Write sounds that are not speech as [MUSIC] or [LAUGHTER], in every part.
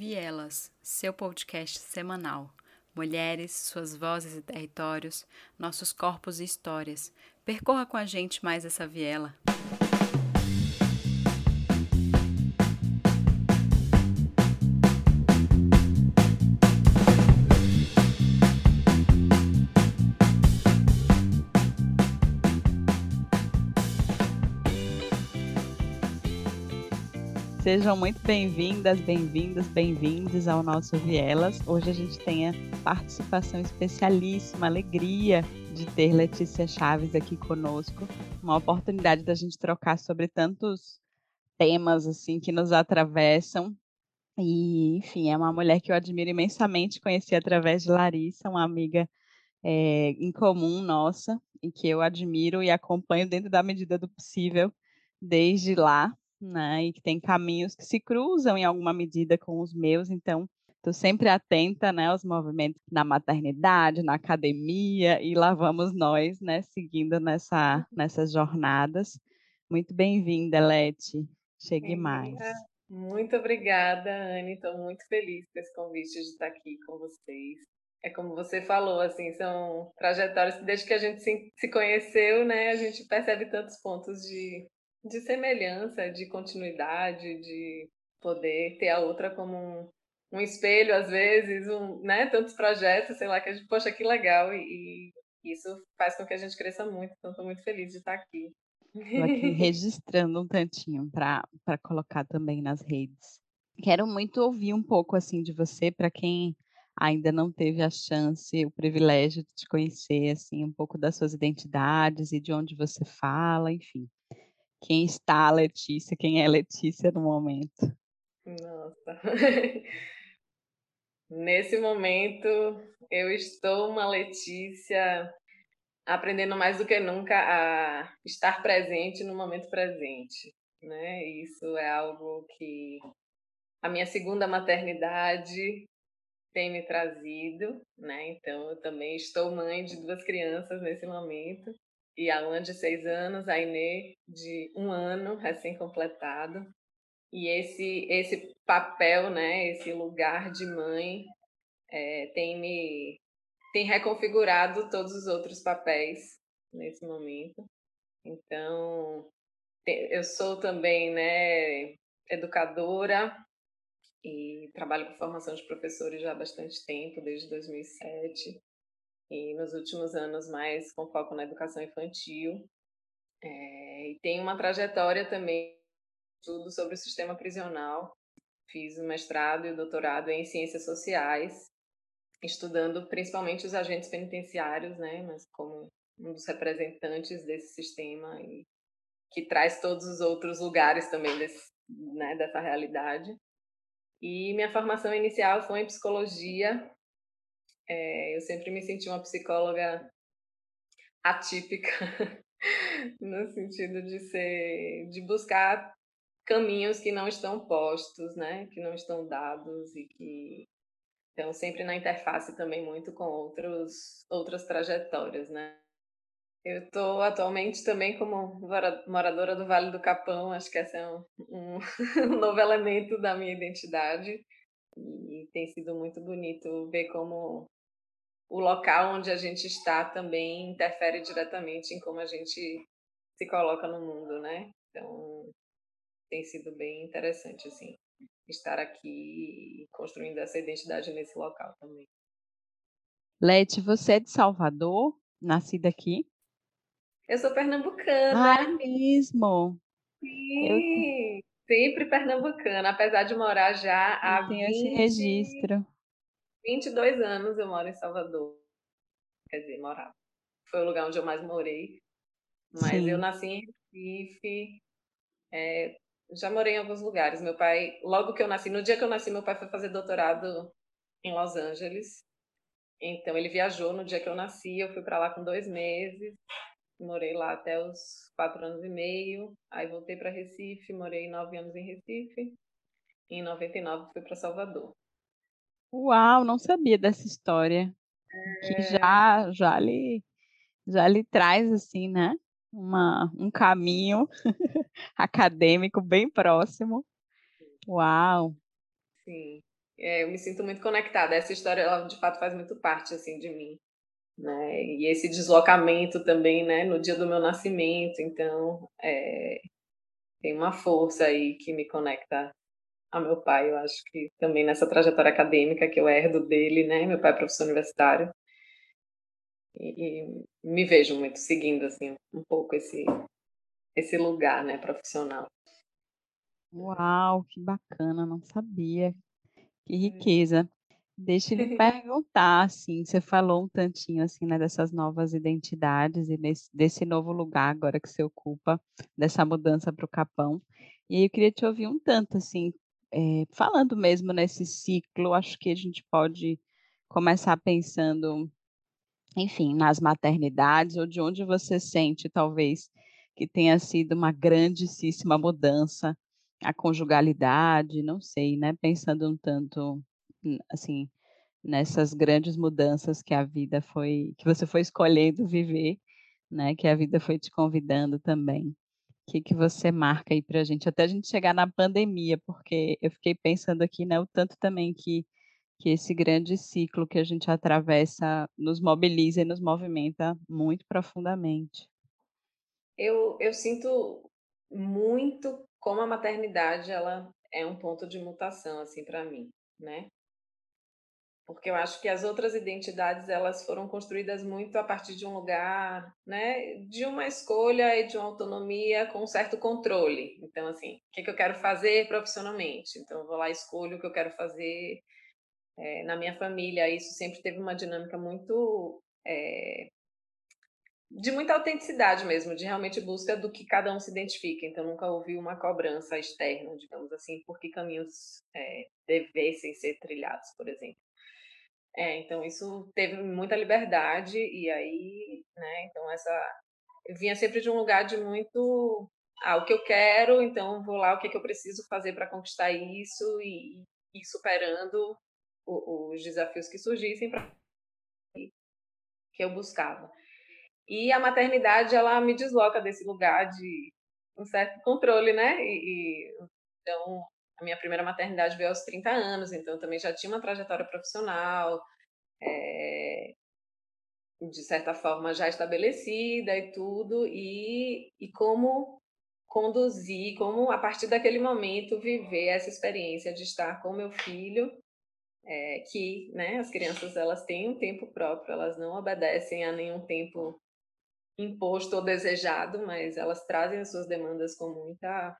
Vielas, seu podcast semanal. Mulheres, suas vozes e territórios, nossos corpos e histórias. Percorra com a gente mais essa viela. Sejam muito bem-vindas, bem-vindos, bem-vindos ao nosso Vielas. Hoje a gente tem a participação especialíssima, alegria de ter Letícia Chaves aqui conosco. Uma oportunidade da gente trocar sobre tantos temas assim que nos atravessam. E, enfim, é uma mulher que eu admiro imensamente, conheci através de Larissa, uma amiga é, em comum nossa, e que eu admiro e acompanho dentro da medida do possível desde lá, né? E que tem caminhos que se cruzam em alguma medida com os meus, então estou sempre atenta, né, aos movimentos na maternidade, na academia, e lá vamos nós, né, seguindo nessa, nessas jornadas. Muito bem-vinda, Leti. Chegue mais. Muito obrigada, Anne. Estou muito feliz com esse convite de estar aqui com vocês. É como você falou, assim, são trajetórias que desde que a gente se, se conheceu, né, a gente percebe tantos pontos de, de semelhança, de continuidade, de poder ter a outra como um, um espelho, às vezes, um, né? Tantos projetos, sei lá, que a gente, poxa, que legal, e, e isso faz com que a gente cresça muito, então estou muito feliz de estar aqui. Estou aqui [LAUGHS] registrando um tantinho para colocar também nas redes. Quero muito ouvir um pouco assim de você, para quem ainda não teve a chance, o privilégio de te conhecer, assim, um pouco das suas identidades e de onde você fala, enfim quem está a Letícia, quem é Letícia no momento. Nossa. [LAUGHS] Nesse momento, eu estou uma Letícia aprendendo mais do que nunca a estar presente no momento presente, né? Isso é algo que a minha segunda maternidade tem me trazido, né? Então, eu também estou mãe de duas crianças nesse momento e a Luan de seis anos, a Inê de um ano, recém-completado. E esse, esse papel, né, esse lugar de mãe, é, tem me tem reconfigurado todos os outros papéis nesse momento. Então, eu sou também né, educadora e trabalho com formação de professores já há bastante tempo, desde 2007 e nos últimos anos mais com foco na educação infantil. É, e tem uma trajetória também tudo sobre o sistema prisional. Fiz o mestrado e o doutorado em ciências sociais, estudando principalmente os agentes penitenciários, né, mas como um dos representantes desse sistema e que traz todos os outros lugares também desse, né, dessa realidade. E minha formação inicial foi em psicologia é, eu sempre me senti uma psicóloga atípica, [LAUGHS] no sentido de ser, de buscar caminhos que não estão postos, né, que não estão dados e que estão sempre na interface também muito com outros, outras trajetórias, né. Eu estou atualmente também como moradora do Vale do Capão, acho que esse é um, um, [LAUGHS] um novo elemento da minha identidade. E tem sido muito bonito ver como o local onde a gente está também interfere diretamente em como a gente se coloca no mundo, né? Então, tem sido bem interessante, assim, estar aqui construindo essa identidade nesse local também. Lete, você é de Salvador, nascida aqui? Eu sou pernambucana. Ah, mesmo? Sim, Eu... sempre pernambucana, apesar de morar já há tenho 20... esse registro. 22 anos eu moro em Salvador. Quer dizer, morava. Foi o lugar onde eu mais morei. Mas Sim. eu nasci em Recife. É, já morei em alguns lugares. Meu pai, logo que eu nasci, no dia que eu nasci, meu pai foi fazer doutorado em Los Angeles. Então ele viajou no dia que eu nasci. Eu fui para lá com dois meses. Morei lá até os quatro anos e meio. Aí voltei para Recife. Morei nove anos em Recife. E em 99 fui para Salvador. Uau, não sabia dessa história. Que é. já, já lhe, já lhe traz, assim, né? Uma, um caminho [LAUGHS] acadêmico bem próximo. Uau! Sim. é, eu me sinto muito conectada. Essa história, ela de fato faz muito parte assim de mim, né? E esse deslocamento também, né? No dia do meu nascimento, então é, tem uma força aí que me conecta a meu pai. Eu acho que também nessa trajetória acadêmica que eu herdo dele, né? Meu pai é professor universitário e, e me vejo muito seguindo assim um pouco esse esse lugar, né? Profissional. Uau, que bacana, não sabia. Que hum. riqueza. Deixa eu lhe [LAUGHS] perguntar, assim, você falou um tantinho, assim, né, dessas novas identidades e desse, desse novo lugar agora que você ocupa, dessa mudança para o Capão. E aí eu queria te ouvir um tanto, assim, é, falando mesmo nesse ciclo, acho que a gente pode começar pensando, enfim, nas maternidades, ou de onde você sente, talvez, que tenha sido uma grandíssima mudança a conjugalidade, não sei, né? Pensando um tanto, assim, nessas grandes mudanças que a vida foi, que você foi escolhendo viver, né? Que a vida foi te convidando também. O que, que você marca aí para a gente, até a gente chegar na pandemia, porque eu fiquei pensando aqui, né? O tanto também que, que esse grande ciclo que a gente atravessa nos mobiliza e nos movimenta muito profundamente. Eu, eu sinto muito como a maternidade ela é um ponto de mutação assim para mim, né? Porque eu acho que as outras identidades elas foram construídas muito a partir de um lugar, né, de uma escolha e de uma autonomia com um certo controle. Então assim, o que, que eu quero fazer profissionalmente? Então eu vou lá escolho o que eu quero fazer é, na minha família. Isso sempre teve uma dinâmica muito é, de muita autenticidade mesmo, de realmente busca do que cada um se identifica. Então, nunca houve uma cobrança externa, digamos assim, por que caminhos é, devessem ser trilhados, por exemplo. É, então, isso teve muita liberdade, e aí, né, então, essa. Eu vinha sempre de um lugar de muito. Ah, o que eu quero, então vou lá, o que, é que eu preciso fazer para conquistar isso, e ir superando os desafios que surgissem para que eu buscava. E a maternidade, ela me desloca desse lugar de um certo controle, né? E, e, então, a minha primeira maternidade veio aos 30 anos, então também já tinha uma trajetória profissional, é, de certa forma já estabelecida e tudo, e, e como conduzir, como a partir daquele momento viver essa experiência de estar com meu filho, é, que né, as crianças elas têm um tempo próprio, elas não obedecem a nenhum tempo imposto ou desejado, mas elas trazem as suas demandas com muita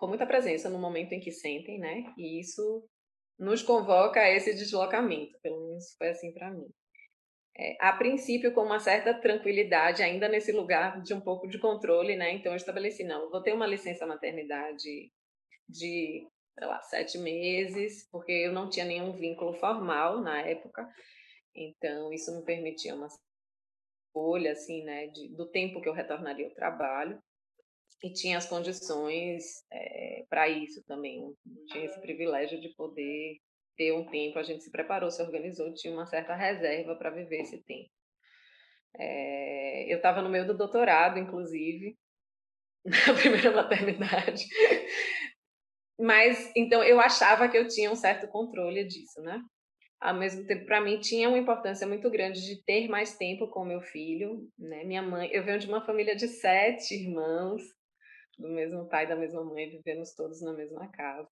com muita presença no momento em que sentem, né? E isso nos convoca a esse deslocamento, pelo menos foi assim para mim. É, a princípio, com uma certa tranquilidade, ainda nesse lugar de um pouco de controle, né? Então, eu estabeleci, não, vou ter uma licença maternidade de, sei lá, sete meses, porque eu não tinha nenhum vínculo formal na época, então isso me permitia uma escolha, assim, né, de, do tempo que eu retornaria ao trabalho. E tinha as condições é, para isso também. Tinha esse privilégio de poder ter um tempo. A gente se preparou, se organizou, tinha uma certa reserva para viver esse tempo. É, eu estava no meio do doutorado, inclusive, [LAUGHS] na primeira maternidade. Mas, então, eu achava que eu tinha um certo controle disso, né? ao mesmo tempo, para mim, tinha uma importância muito grande de ter mais tempo com meu filho, né? Minha mãe, eu venho de uma família de sete irmãos, do mesmo pai, da mesma mãe, vivemos todos na mesma casa.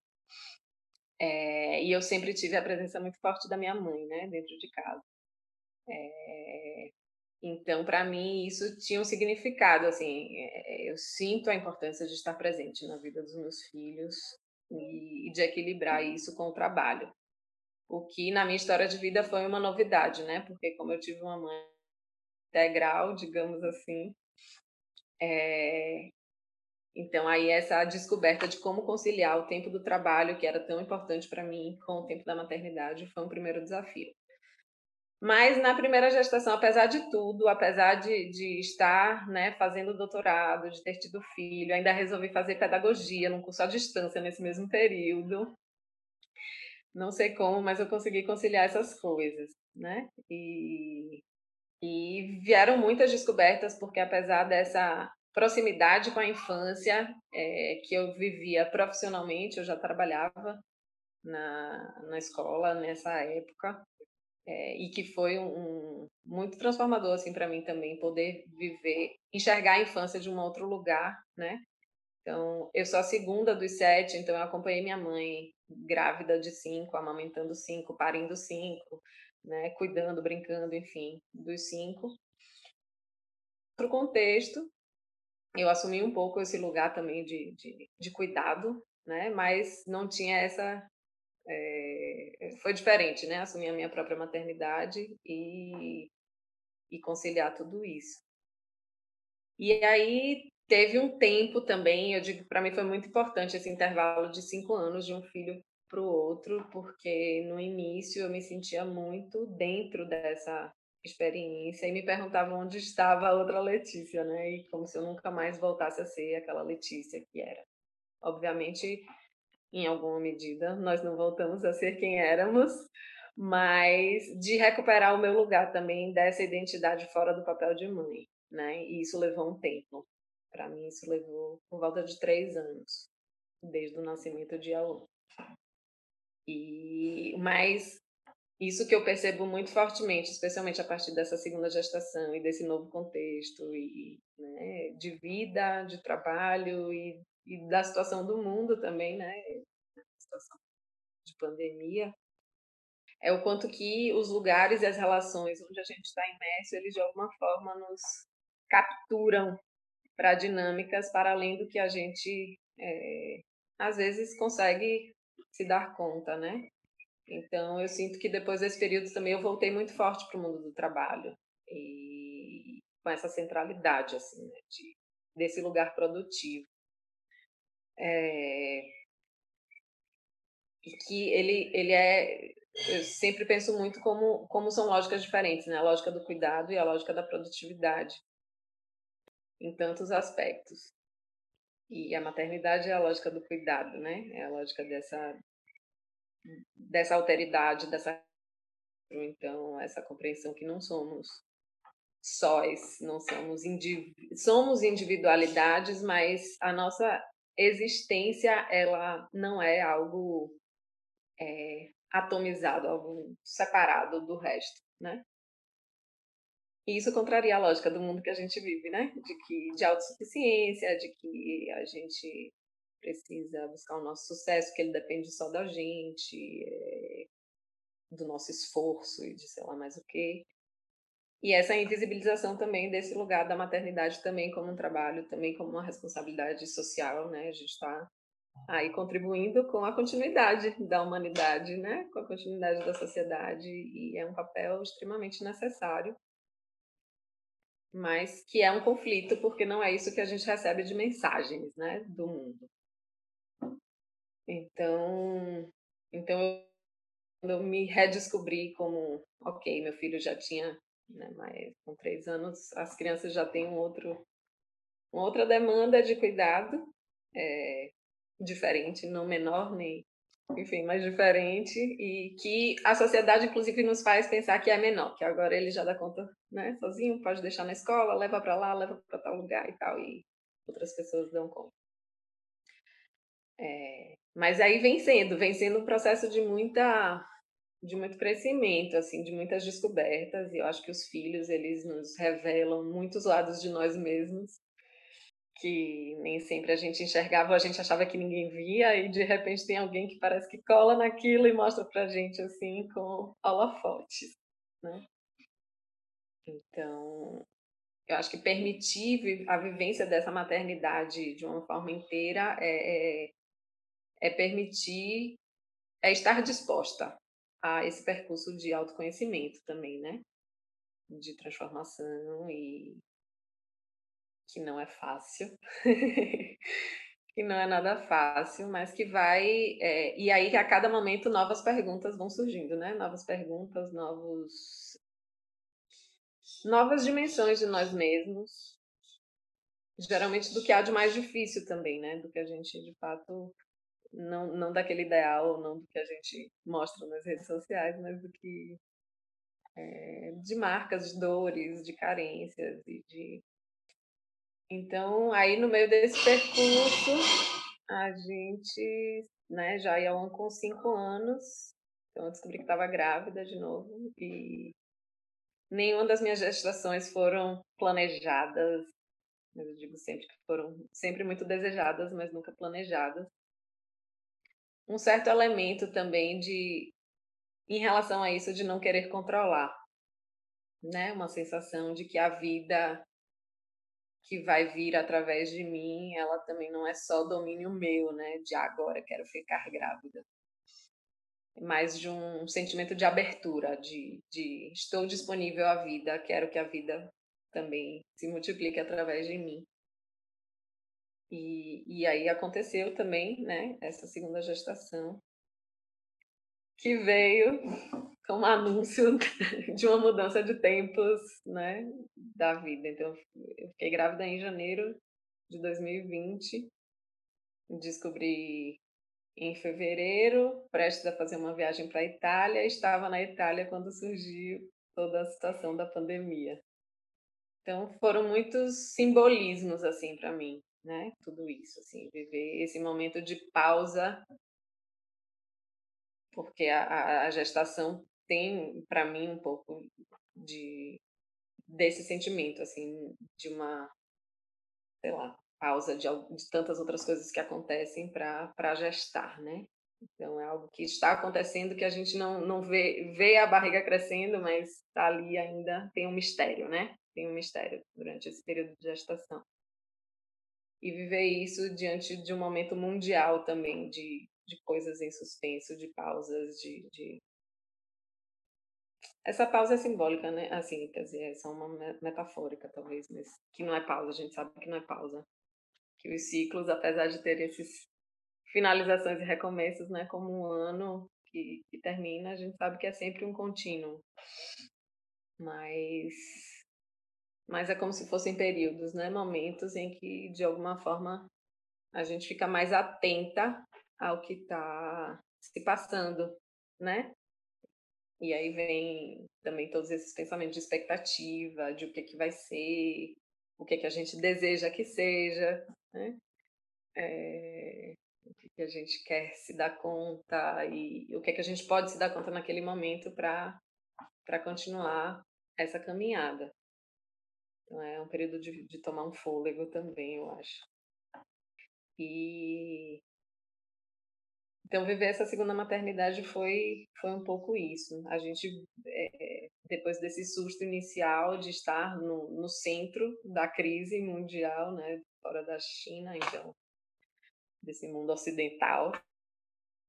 É, e eu sempre tive a presença muito forte da minha mãe, né, dentro de casa. É, então, para mim, isso tinha um significado, assim, é, eu sinto a importância de estar presente na vida dos meus filhos e, e de equilibrar isso com o trabalho o que na minha história de vida foi uma novidade, né? Porque como eu tive uma mãe integral, digamos assim, é... então aí essa descoberta de como conciliar o tempo do trabalho, que era tão importante para mim, com o tempo da maternidade, foi um primeiro desafio. Mas na primeira gestação, apesar de tudo, apesar de, de estar né, fazendo doutorado, de ter tido filho, ainda resolvi fazer pedagogia num curso à distância nesse mesmo período. Não sei como, mas eu consegui conciliar essas coisas, né? E, e vieram muitas descobertas, porque apesar dessa proximidade com a infância é, que eu vivia profissionalmente, eu já trabalhava na, na escola nessa época é, e que foi um, um muito transformador assim para mim também poder viver, enxergar a infância de um outro lugar, né? Então, eu sou a segunda dos sete, então eu acompanhei minha mãe grávida de cinco, amamentando cinco, parindo cinco, né? Cuidando, brincando, enfim, dos cinco. Para o contexto, eu assumi um pouco esse lugar também de, de, de cuidado, né? Mas não tinha essa é, foi diferente, né? Assumir a minha própria maternidade e, e conciliar tudo isso. E aí teve um tempo também, eu digo, para mim foi muito importante esse intervalo de cinco anos de um filho para o outro, porque no início eu me sentia muito dentro dessa experiência e me perguntava onde estava a outra Letícia, né? E como se eu nunca mais voltasse a ser aquela Letícia que era. Obviamente, em alguma medida, nós não voltamos a ser quem éramos, mas de recuperar o meu lugar também dessa identidade fora do papel de mãe, né? E isso levou um tempo. Para mim, isso levou por volta de três anos, desde o nascimento de Aô. E mas isso que eu percebo muito fortemente, especialmente a partir dessa segunda gestação e desse novo contexto e né, de vida, de trabalho e e da situação do mundo também, né? Situação de pandemia, é o quanto que os lugares e as relações onde a gente está imerso, eles de alguma forma nos capturam para dinâmicas para além do que a gente é, às vezes consegue se dar conta, né? Então eu sinto que depois desse período também eu voltei muito forte para o mundo do trabalho e com essa centralidade assim, né? de, desse lugar produtivo. É, e que ele, ele é. Eu sempre penso muito como, como são lógicas diferentes, né? A lógica do cuidado e a lógica da produtividade, em tantos aspectos. E a maternidade é a lógica do cuidado, né? É a lógica dessa, dessa alteridade, dessa. Então, essa compreensão que não somos sóis, não somos, indiv... somos individualidades, mas a nossa existência ela não é algo é, atomizado, algo separado do resto, né? E isso contraria a lógica do mundo que a gente vive, né? De que de autossuficiência, de que a gente precisa buscar o nosso sucesso, que ele depende só da gente, é, do nosso esforço e de sei lá mais o quê. E essa invisibilização também desse lugar da maternidade também como um trabalho, também como uma responsabilidade social, né? A gente está aí contribuindo com a continuidade da humanidade, né? Com a continuidade da sociedade e é um papel extremamente necessário, mas que é um conflito porque não é isso que a gente recebe de mensagens, né? Do mundo. Então, então eu me redescobri como, ok, meu filho já tinha né? Mas com três anos as crianças já têm um outro, uma outra demanda de cuidado, é, diferente, não menor nem, enfim, mas diferente e que a sociedade inclusive nos faz pensar que é menor, que agora ele já dá conta, né, sozinho, pode deixar na escola, leva para lá, leva para tal lugar e tal e outras pessoas dão conta. É, mas aí vem sendo, vem sendo um processo de muita de muito crescimento, assim, de muitas descobertas, e eu acho que os filhos, eles nos revelam muitos lados de nós mesmos, que nem sempre a gente enxergava, a gente achava que ninguém via, e de repente tem alguém que parece que cola naquilo e mostra pra gente, assim, com holofotes, né? Então, eu acho que permitir a vivência dessa maternidade de uma forma inteira é, é, é permitir, é estar disposta a esse percurso de autoconhecimento também, né? De transformação e que não é fácil, [LAUGHS] que não é nada fácil, mas que vai. É, e aí, a cada momento, novas perguntas vão surgindo, né? Novas perguntas, novos. Novas dimensões de nós mesmos, geralmente do que há de mais difícil também, né? Do que a gente de fato não, não daquele ideal, não do que a gente mostra nas redes sociais, mas do que é, de marcas, de dores, de carências e de então aí no meio desse percurso a gente né, já ia com cinco anos, então eu descobri que estava grávida de novo e nenhuma das minhas gestações foram planejadas, eu digo sempre que foram sempre muito desejadas, mas nunca planejadas. Um certo elemento também de em relação a isso de não querer controlar, né? Uma sensação de que a vida que vai vir através de mim, ela também não é só domínio meu, né? De agora quero ficar grávida. Mais de um sentimento de abertura, de, de estou disponível à vida, quero que a vida também se multiplique através de mim. E, e aí aconteceu também, né, essa segunda gestação, que veio [LAUGHS] como anúncio [LAUGHS] de uma mudança de tempos, né, da vida. Então, eu fiquei grávida em janeiro de 2020, descobri em fevereiro, prestes a fazer uma viagem para a Itália, estava na Itália quando surgiu toda a situação da pandemia. Então, foram muitos simbolismos assim para mim, né? Tudo isso, assim, viver esse momento de pausa porque a, a gestação tem para mim um pouco de desse sentimento assim de uma sei lá pausa de, de tantas outras coisas que acontecem para gestar né então é algo que está acontecendo que a gente não não vê vê a barriga crescendo mas está ali ainda tem um mistério né tem um mistério durante esse período de gestação e viver isso diante de um momento mundial também de, de coisas em suspenso, de pausas, de, de essa pausa é simbólica, né? Assim, quer dizer, é só uma metafórica, talvez, mas que não é pausa, a gente sabe que não é pausa. Que os ciclos, apesar de terem esses finalizações e recomeços, né? Como um ano que, que termina, a gente sabe que é sempre um contínuo. Mas, mas é como se fossem períodos, né? Momentos em que, de alguma forma, a gente fica mais atenta ao que está se passando, né? E aí vem também todos esses pensamentos de expectativa, de o que, que vai ser, o que, que a gente deseja que seja, né? É, o que, que a gente quer se dar conta e o que, que a gente pode se dar conta naquele momento para continuar essa caminhada. Então é um período de, de tomar um fôlego também, eu acho. E então, viver essa segunda maternidade foi, foi um pouco isso. A gente, é, depois desse susto inicial de estar no, no centro da crise mundial, né, fora da China, então, desse mundo ocidental,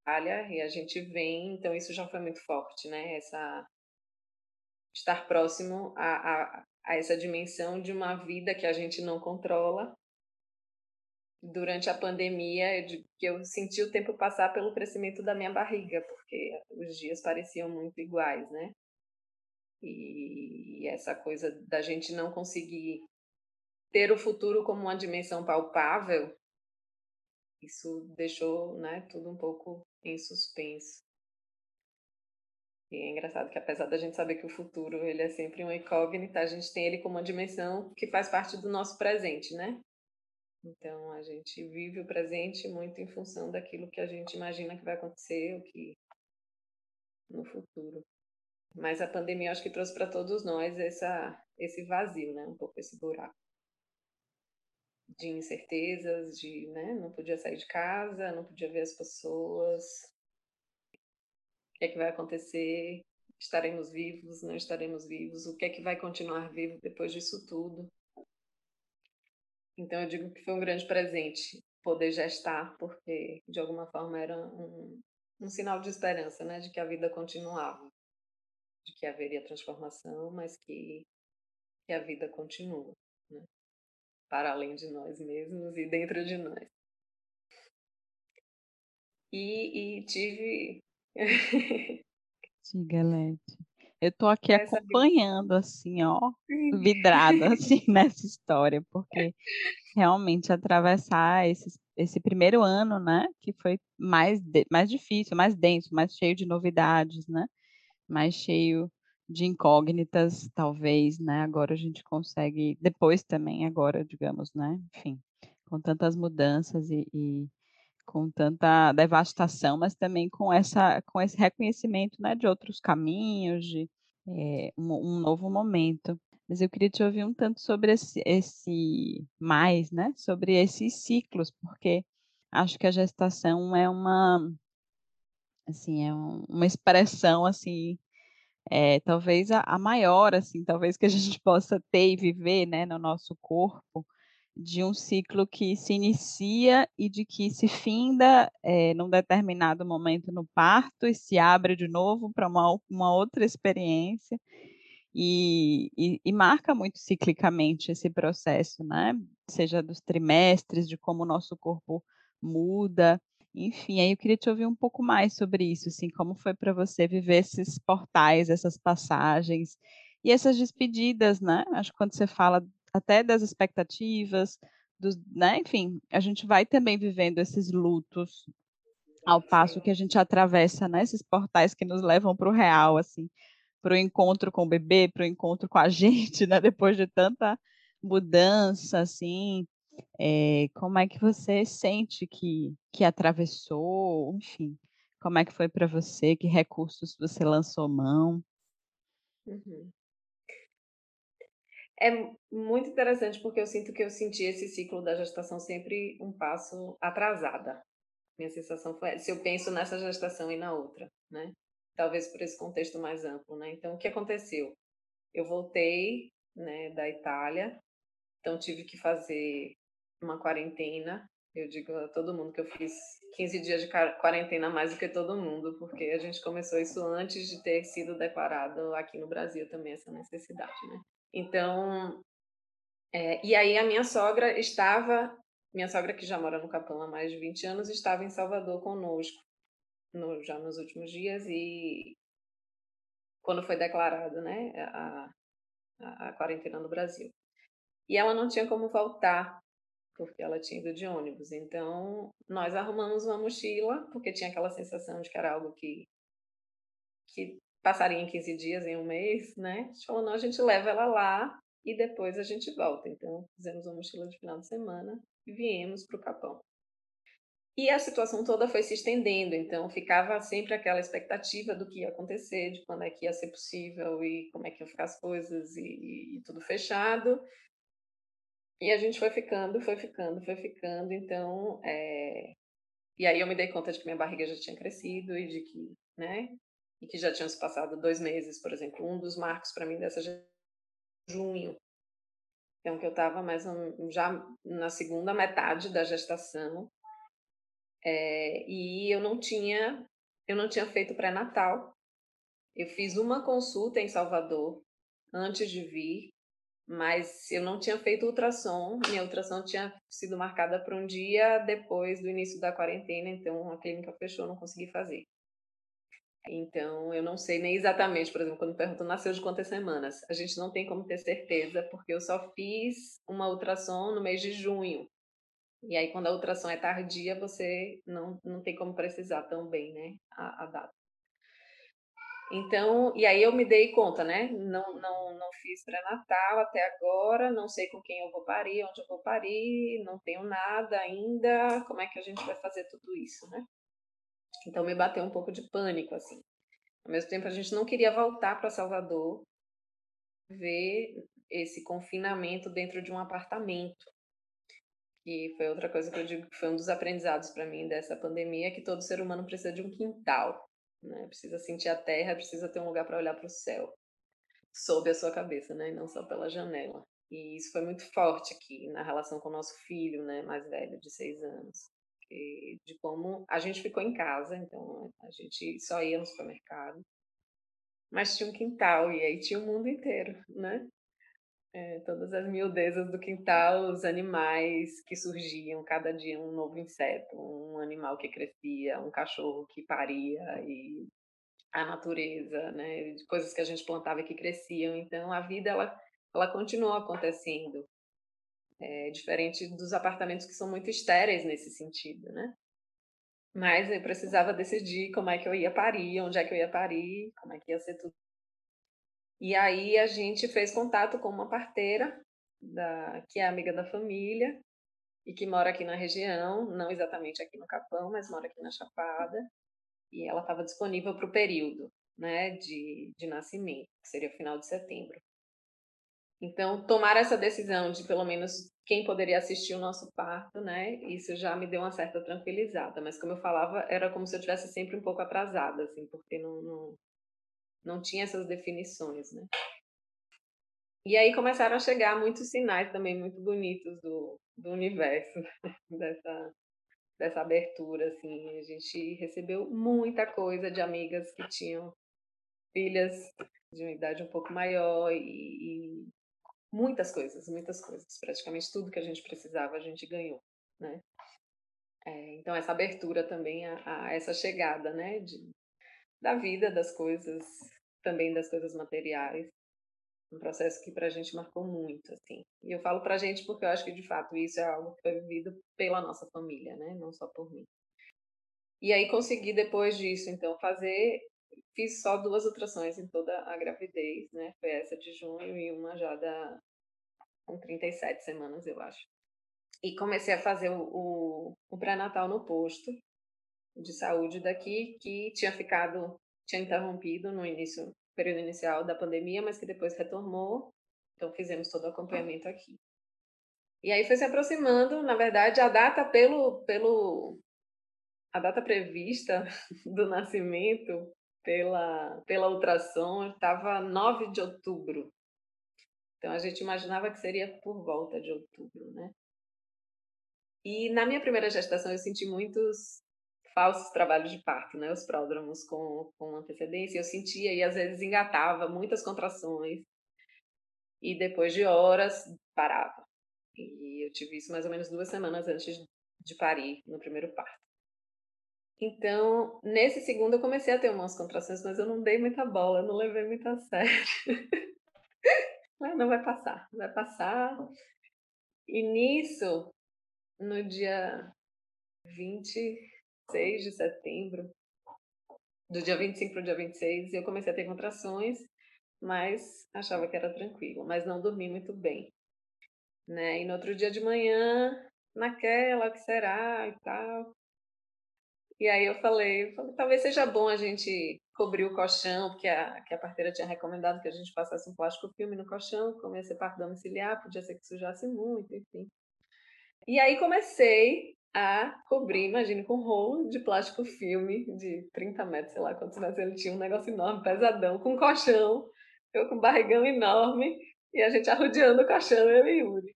e a gente vem, então isso já foi muito forte, né, essa estar próximo a, a, a essa dimensão de uma vida que a gente não controla, durante a pandemia que eu senti o tempo passar pelo crescimento da minha barriga, porque os dias pareciam muito iguais, né? E essa coisa da gente não conseguir ter o futuro como uma dimensão palpável, isso deixou, né, tudo um pouco em suspenso. E é engraçado que apesar da gente saber que o futuro ele é sempre uma incógnita, a gente tem ele como uma dimensão que faz parte do nosso presente, né? Então a gente vive o presente muito em função daquilo que a gente imagina que vai acontecer, o que no futuro. Mas a pandemia acho que trouxe para todos nós essa esse vazio, né? Um pouco esse buraco de incertezas, de, né, não podia sair de casa, não podia ver as pessoas. Que é que vai acontecer? Estaremos vivos, não estaremos vivos? O que é que vai continuar vivo depois disso tudo? Então eu digo que foi um grande presente poder gestar, porque de alguma forma era um, um sinal de esperança, né, de que a vida continuava, de que haveria transformação, mas que, que a vida continua, né, para além de nós mesmos e dentro de nós. E, e tive. [LAUGHS] Diga, Lete. Eu tô aqui Essa acompanhando, assim, ó, vidrada, [LAUGHS] assim, nessa história, porque realmente atravessar esse, esse primeiro ano, né, que foi mais, de, mais difícil, mais denso, mais cheio de novidades, né, mais cheio de incógnitas, talvez, né, agora a gente consegue, depois também, agora, digamos, né, enfim, com tantas mudanças e, e com tanta devastação, mas também com essa com esse reconhecimento, né, de outros caminhos, de é, um, um, novo momento. Mas eu queria te ouvir um tanto sobre esse, esse mais, né, sobre esses ciclos, porque acho que a gestação é uma assim é um, uma expressão assim é, talvez a, a, maior assim talvez que a gente [LAUGHS] possa ter e viver né no nosso corpo de um ciclo que se inicia e de que se finda é, num determinado momento no parto e se abre de novo para uma, uma outra experiência e, e, e, marca muito ciclicamente esse processo, né? Seja dos trimestres, de como o nosso corpo muda, enfim. Aí eu queria te ouvir um pouco mais sobre isso, assim, como foi para você viver esses portais, essas passagens e essas despedidas, né? Acho que quando você fala até das expectativas, dos, né? Enfim, a gente vai também vivendo esses lutos ao passo que a gente atravessa né, esses portais que nos levam para o real, assim, para o encontro com o bebê, para o encontro com a [LAUGHS] gente, né? Depois de tanta mudança, assim, é, como é que você sente que, que atravessou, enfim, como é que foi para você, que recursos você lançou mão? Uhum. É muito interessante porque eu sinto que eu senti esse ciclo da gestação sempre um passo atrasada. Minha sensação foi, se eu penso nessa gestação e na outra, né? Talvez por esse contexto mais amplo, né? Então, o que aconteceu? Eu voltei, né, da Itália, então tive que fazer uma quarentena. Eu digo a todo mundo que eu fiz 15 dias de quarentena mais do que todo mundo, porque a gente começou isso antes de ter sido declarado aqui no Brasil também essa necessidade, né? Então, é, e aí a minha sogra estava, minha sogra que já mora no Capão há mais de 20 anos, estava em Salvador conosco, no, já nos últimos dias, e quando foi declarado né, a, a, a quarentena no Brasil. E ela não tinha como voltar, porque ela tinha ido de ônibus. Então, nós arrumamos uma mochila, porque tinha aquela sensação de que era algo que, que passaria em 15 dias, em um mês, né? A gente falou, não, a gente leva ela lá e depois a gente volta. Então, fizemos uma mochila de final de semana e viemos para o Capão. E a situação toda foi se estendendo, então ficava sempre aquela expectativa do que ia acontecer, de quando é que ia ser possível e como é que iam ficar as coisas e, e tudo fechado. E a gente foi ficando, foi ficando, foi ficando, então. É... E aí eu me dei conta de que minha barriga já tinha crescido e de que, né, e que já tinham se passado dois meses, por exemplo. Um dos marcos para mim dessa junho. Então, que eu estava mais um, já na segunda metade da gestação é, e eu não tinha eu não tinha feito pré-natal. Eu fiz uma consulta em Salvador antes de vir, mas eu não tinha feito ultrassom. Minha ultrassom tinha sido marcada para um dia depois do início da quarentena, então a clínica fechou, não consegui fazer. Então, eu não sei nem exatamente, por exemplo, quando perguntam nasceu de quantas semanas, a gente não tem como ter certeza, porque eu só fiz uma ultrassom no mês de junho. E aí, quando a ultrassom é tardia, você não, não tem como precisar tão bem, né, a, a data. Então, e aí eu me dei conta, né? Não, não, não fiz pré-natal até agora, não sei com quem eu vou parir, onde eu vou parir, não tenho nada ainda, como é que a gente vai fazer tudo isso, né? Então me bateu um pouco de pânico, assim. Ao mesmo tempo, a gente não queria voltar para Salvador, ver esse confinamento dentro de um apartamento. E foi outra coisa que eu digo que foi um dos aprendizados para mim dessa pandemia, que todo ser humano precisa de um quintal, né? Precisa sentir a terra, precisa ter um lugar para olhar para o céu, sob a sua cabeça, né? E não só pela janela. E isso foi muito forte aqui na relação com o nosso filho, né, mais velho, de seis anos de como a gente ficou em casa, então a gente só ia no supermercado, mas tinha um quintal e aí tinha o mundo inteiro, né? É, todas as miudezas do quintal, os animais que surgiam, cada dia um novo inseto, um animal que crescia, um cachorro que paria e a natureza, né? Coisas que a gente plantava e que cresciam. Então a vida ela, ela continuou acontecendo é, diferente dos apartamentos que são muito estéreis nesse sentido, né? Mas eu precisava decidir como é que eu ia parir, onde é que eu ia parir, como é que ia ser tudo. E aí a gente fez contato com uma parteira, da, que é amiga da família, e que mora aqui na região, não exatamente aqui no Capão, mas mora aqui na Chapada, e ela estava disponível para o período né, de, de nascimento, que seria o final de setembro. Então, tomar essa decisão de pelo menos quem poderia assistir o nosso parto, né? Isso já me deu uma certa tranquilizada. Mas como eu falava, era como se eu tivesse sempre um pouco atrasada, assim, porque não, não, não tinha essas definições, né? E aí começaram a chegar muitos sinais também muito bonitos do, do universo, [LAUGHS] dessa, dessa abertura, assim. A gente recebeu muita coisa de amigas que tinham filhas de uma idade um pouco maior e, e muitas coisas, muitas coisas. Praticamente tudo que a gente precisava a gente ganhou, né? É, então essa abertura também a, a, essa chegada, né, de, da vida, das coisas, também das coisas materiais, um processo que para a gente marcou muito, assim. E eu falo para a gente porque eu acho que de fato isso é algo que foi vivido pela nossa família, né, não só por mim. E aí consegui depois disso, então, fazer fiz só duas ultrações em toda a gravidez, né? Foi essa de junho e uma já da com 37 semanas, eu acho. E comecei a fazer o, o, o pré-natal no posto de saúde daqui, que tinha ficado, tinha interrompido no início, período inicial da pandemia, mas que depois retornou. Então fizemos todo o acompanhamento aqui. E aí foi se aproximando, na verdade, a data pelo, pelo a data prevista [LAUGHS] do nascimento pela, pela ultrassom estava 9 de outubro. Então a gente imaginava que seria por volta de outubro, né? E na minha primeira gestação eu senti muitos falsos trabalhos de parto, né? Os pródromos com, com antecedência. Eu sentia e às vezes engatava muitas contrações e depois de horas parava. E eu tive isso mais ou menos duas semanas antes de parir no primeiro parto. Então, nesse segundo eu comecei a ter umas contrações, mas eu não dei muita bola, não levei muito a sério. [LAUGHS] não vai passar, vai passar. E nisso, no dia 26 de setembro, do dia 25 para o dia 26, eu comecei a ter contrações, mas achava que era tranquilo, mas não dormi muito bem. Né? E no outro dia de manhã, naquela, que será e tal, e aí eu falei, talvez seja bom a gente cobrir o colchão, porque a, que a parteira tinha recomendado que a gente passasse um plástico filme no colchão, como ia ser parto domiciliar, podia ser que sujasse muito, enfim. E aí comecei a cobrir, imagine, com um rolo de plástico filme de 30 metros, sei lá quantos metros ele tinha, um negócio enorme, pesadão, com colchão, eu com barrigão enorme, e a gente arrodeando o colchão, eu e Yuri.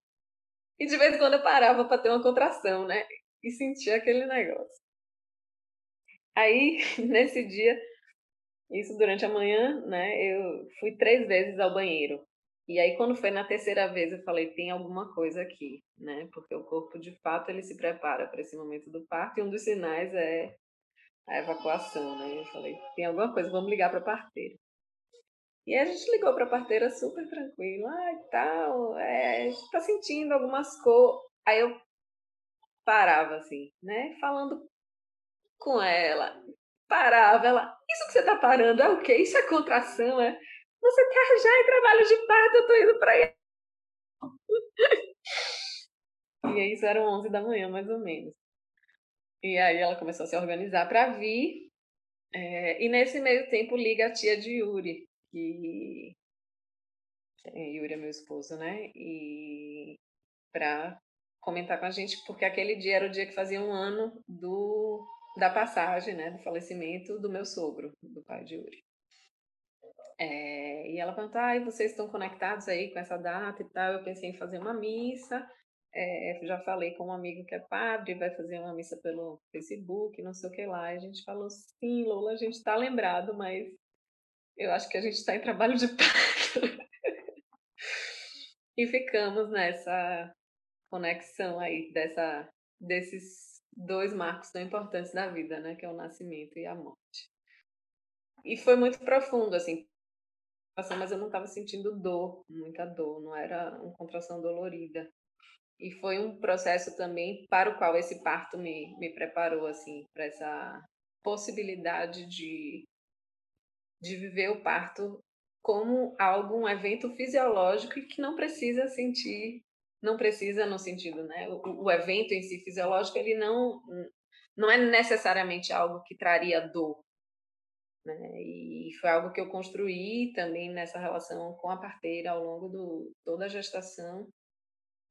E de vez em quando eu parava para ter uma contração, né? E sentia aquele negócio. Aí, [LAUGHS] nesse dia, isso durante a manhã, né, eu fui três vezes ao banheiro. E aí, quando foi na terceira vez, eu falei, tem alguma coisa aqui, né? Porque o corpo, de fato, ele se prepara para esse momento do parto, e um dos sinais é a evacuação, né? Eu falei, tem alguma coisa, vamos ligar para a parteira. E a gente ligou para a parteira super tranquilo, ah, e tal, é, a gente tá sentindo algumas coisas. Aí eu parava assim, né? Falando com ela. Parava, ela, isso que você tá parando é o quê? Isso é contração, é? Você tá já em trabalho de parto, eu tô indo pra aí. e aí, isso eram 11 da manhã, mais ou menos. E aí ela começou a se organizar para vir. É, e nesse meio tempo liga a tia de Yuri, que Yuri é meu esposo, né? E para comentar com a gente, porque aquele dia era o dia que fazia um ano do da passagem, né, do falecimento do meu sogro, do pai de Yuri. É, e ela perguntou, ah, vocês estão conectados aí com essa data e tal? Eu pensei em fazer uma missa, é, já falei com um amigo que é padre, vai fazer uma missa pelo Facebook, não sei o que lá. E a gente falou, sim, Lola, a gente está lembrado, mas eu acho que a gente está em trabalho de parto. [LAUGHS] e ficamos nessa conexão aí dessa, desses dois marcos tão importantes da vida, né, que é o nascimento e a morte. E foi muito profundo, assim, mas eu não estava sentindo dor, muita dor, não era uma contração dolorida. E foi um processo também para o qual esse parto me, me preparou, assim, para essa possibilidade de, de viver o parto como algo, um evento fisiológico e que não precisa sentir não precisa no sentido, né? O, o evento em si fisiológico ele não não é necessariamente algo que traria dor, né? E foi algo que eu construí também nessa relação com a parteira ao longo de toda a gestação.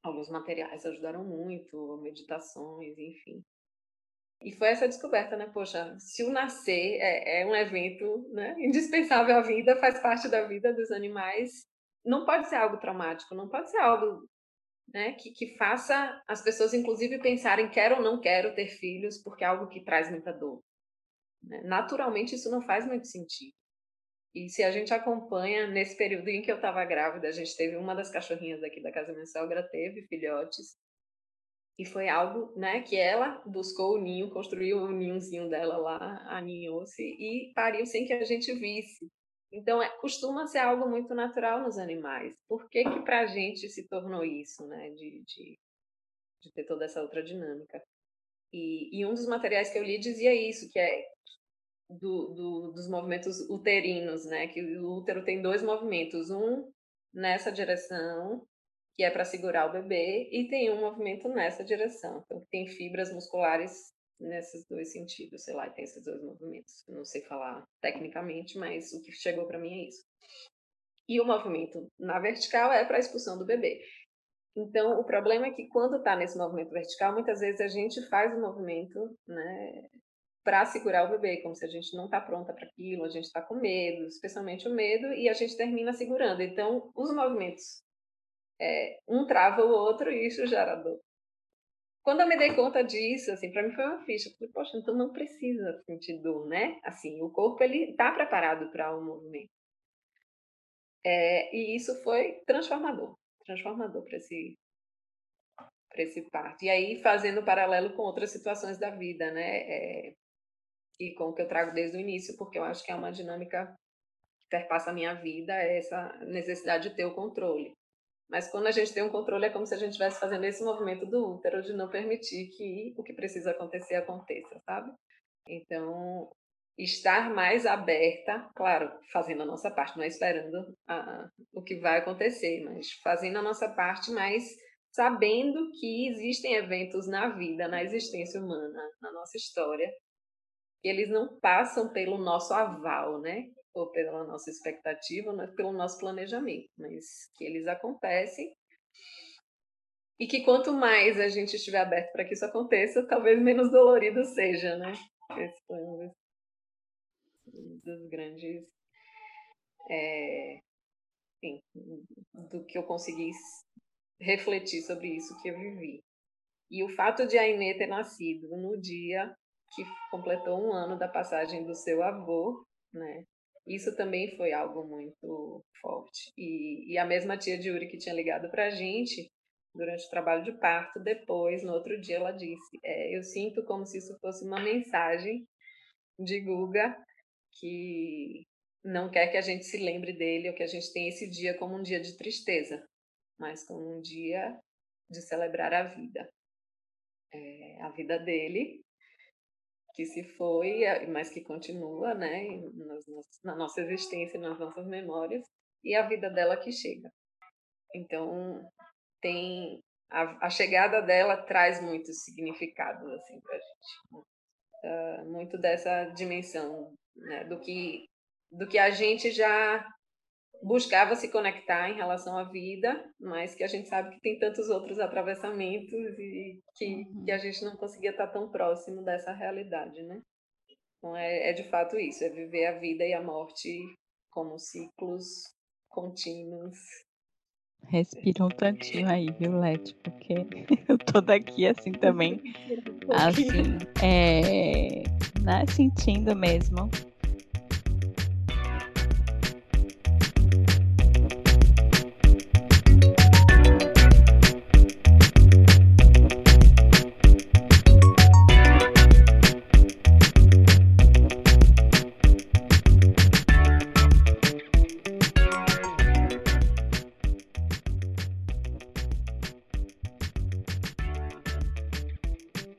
Alguns materiais ajudaram muito, meditações, enfim. E foi essa descoberta, né? Poxa, se o nascer é, é um evento né, indispensável à vida, faz parte da vida dos animais, não pode ser algo traumático, não pode ser algo né, que, que faça as pessoas, inclusive, pensarem quero ou não quero ter filhos, porque é algo que traz muita dor. Né? Naturalmente, isso não faz muito sentido. E se a gente acompanha, nesse período em que eu estava grávida, a gente teve uma das cachorrinhas daqui da casa minha sogra, teve filhotes, e foi algo, né, que ela buscou o ninho, construiu o ninhozinho dela lá, aninhou-se e pariu sem que a gente visse. Então, é, costuma ser algo muito natural nos animais. Por que que para a gente se tornou isso, né, de, de, de, ter toda essa outra dinâmica? E, e um dos materiais que eu li dizia isso, que é do, do, dos movimentos uterinos, né, que o útero tem dois movimentos, um nessa direção que é para segurar o bebê, e tem um movimento nessa direção. Então, tem fibras musculares nesses dois sentidos, sei lá, tem esses dois movimentos. Eu não sei falar tecnicamente, mas o que chegou para mim é isso. E o movimento na vertical é para a expulsão do bebê. Então, o problema é que quando está nesse movimento vertical, muitas vezes a gente faz o movimento né, para segurar o bebê, como se a gente não está pronta para aquilo, a gente está com medo, especialmente o medo, e a gente termina segurando. Então, os movimentos é, um trava o outro e isso gera dor. Quando eu me dei conta disso, assim, para mim foi uma ficha. Eu falei, poxa, então não precisa sentir dor, né? Assim, o corpo ele está preparado para o um movimento. É, e isso foi transformador, transformador para esse para esse parto. E aí fazendo paralelo com outras situações da vida, né? É, e com o que eu trago desde o início, porque eu acho que é uma dinâmica que perpassa a minha vida, é essa necessidade de ter o controle. Mas quando a gente tem um controle, é como se a gente estivesse fazendo esse movimento do útero de não permitir que o que precisa acontecer aconteça, sabe? Então, estar mais aberta, claro, fazendo a nossa parte, não é esperando a, o que vai acontecer, mas fazendo a nossa parte, mas sabendo que existem eventos na vida, na existência humana, na nossa história, eles não passam pelo nosso aval, né? ou pela nossa expectativa, pelo nosso planejamento, mas que eles acontecem e que quanto mais a gente estiver aberto para que isso aconteça, talvez menos dolorido seja, né? Esse foi um dos grandes, é, enfim, do que eu consegui refletir sobre isso que eu vivi. E o fato de a Inê ter nascido no dia que completou um ano da passagem do seu avô, né? Isso também foi algo muito forte. E, e a mesma tia de Yuri que tinha ligado para a gente durante o trabalho de parto, depois, no outro dia, ela disse: é, Eu sinto como se isso fosse uma mensagem de Guga que não quer que a gente se lembre dele ou que a gente tenha esse dia como um dia de tristeza, mas como um dia de celebrar a vida. É, a vida dele que se foi, mas que continua, né, na nossa existência, nas nossas memórias, e a vida dela que chega. Então, tem a, a chegada dela traz muitos significados assim para a gente, uh, muito dessa dimensão, né, do que do que a gente já buscava se conectar em relação à vida, mas que a gente sabe que tem tantos outros atravessamentos e que, uhum. que a gente não conseguia estar tão próximo dessa realidade, né? Então é, é de fato isso, é viver a vida e a morte como ciclos contínuos. Respira um tantinho aí, viu, Leti? Porque [LAUGHS] eu tô daqui assim também, [LAUGHS] assim, é, né, sentindo mesmo